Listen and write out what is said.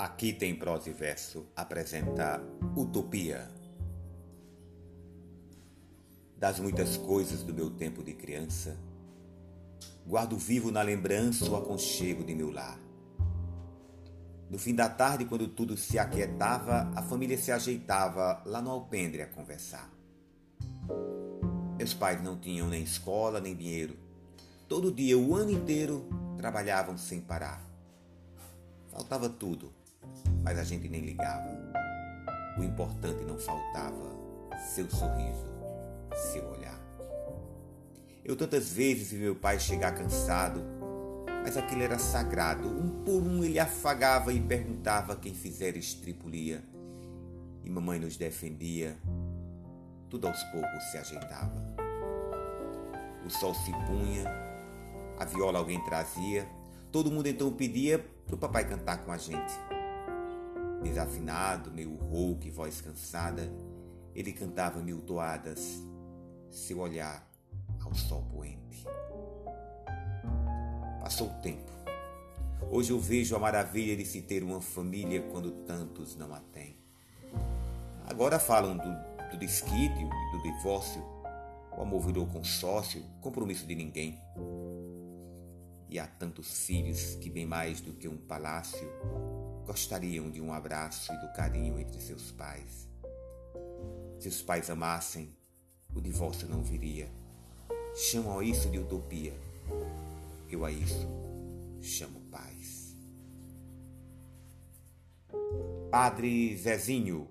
Aqui tem prosa e verso apresenta Utopia. Das muitas coisas do meu tempo de criança, guardo vivo na lembrança o aconchego de meu lar. No fim da tarde, quando tudo se aquietava, a família se ajeitava lá no alpendre a conversar. Meus pais não tinham nem escola nem dinheiro. Todo dia, o ano inteiro, trabalhavam sem parar. Faltava tudo mas a gente nem ligava. O importante não faltava: seu sorriso, seu olhar. Eu tantas vezes vi meu pai chegar cansado, mas aquilo era sagrado. Um por um ele afagava e perguntava quem fizera estripulia. E mamãe nos defendia. Tudo aos poucos se ajeitava. O sol se punha, a viola alguém trazia. Todo mundo então pedia para o papai cantar com a gente. Desafinado, meio rouco e voz cansada, ele cantava mil toadas, seu olhar ao sol poente. Passou o tempo. Hoje eu vejo a maravilha de se ter uma família quando tantos não a têm. Agora falam do, do desquite do divórcio. O amor virou consórcio, compromisso de ninguém. E há tantos filhos que, bem mais do que um palácio, gostariam de um abraço e do carinho entre seus pais. Se os pais amassem, o divórcio não viria. Chamam isso de utopia. Eu a isso chamo paz. Padre Zezinho